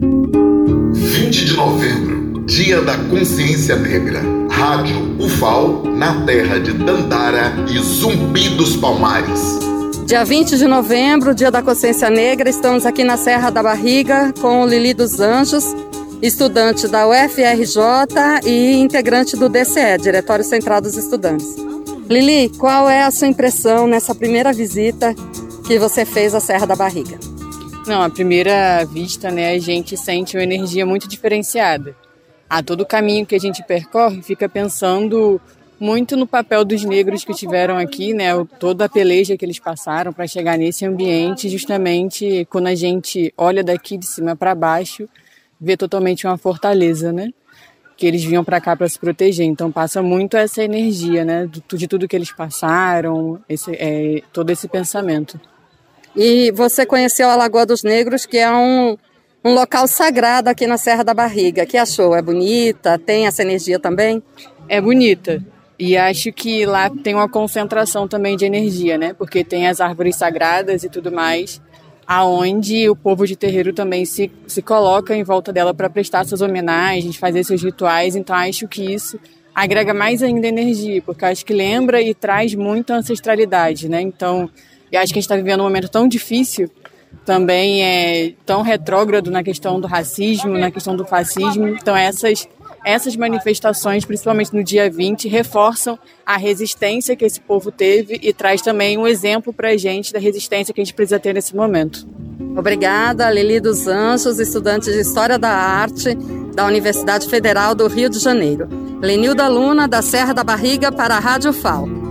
20 de novembro, Dia da Consciência Negra. Rádio UFAL, na terra de Dandara e Zumbi dos Palmares. Dia 20 de novembro, Dia da Consciência Negra, estamos aqui na Serra da Barriga com Lili dos Anjos, estudante da UFRJ e integrante do DCE, Diretório Central dos Estudantes. Lili, qual é a sua impressão nessa primeira visita que você fez à Serra da Barriga? Não, à primeira vista, né, a gente sente uma energia muito diferenciada. A todo caminho que a gente percorre, fica pensando muito no papel dos negros que estiveram aqui, né, toda a peleja que eles passaram para chegar nesse ambiente, justamente quando a gente olha daqui de cima para baixo, vê totalmente uma fortaleza, né? que eles vinham para cá para se proteger. Então passa muito essa energia, né, de tudo que eles passaram, esse, é, todo esse pensamento. E você conheceu a Lagoa dos Negros, que é um, um local sagrado aqui na Serra da Barriga. que achou? É bonita? Tem essa energia também? É bonita. E acho que lá tem uma concentração também de energia, né? Porque tem as árvores sagradas e tudo mais aonde o povo de terreiro também se, se coloca em volta dela para prestar suas homenagens, fazer seus rituais. Então acho que isso agrega mais ainda energia, porque acho que lembra e traz muita ancestralidade, né? Então, eu acho que a gente está vivendo um momento tão difícil, também é tão retrógrado na questão do racismo, na questão do fascismo. Então essas essas manifestações, principalmente no dia 20, reforçam a resistência que esse povo teve e traz também um exemplo para a gente da resistência que a gente precisa ter nesse momento. Obrigada, Lili dos Anjos, estudante de História da Arte da Universidade Federal do Rio de Janeiro. Lenilda Luna, da Serra da Barriga, para a Rádio FAO.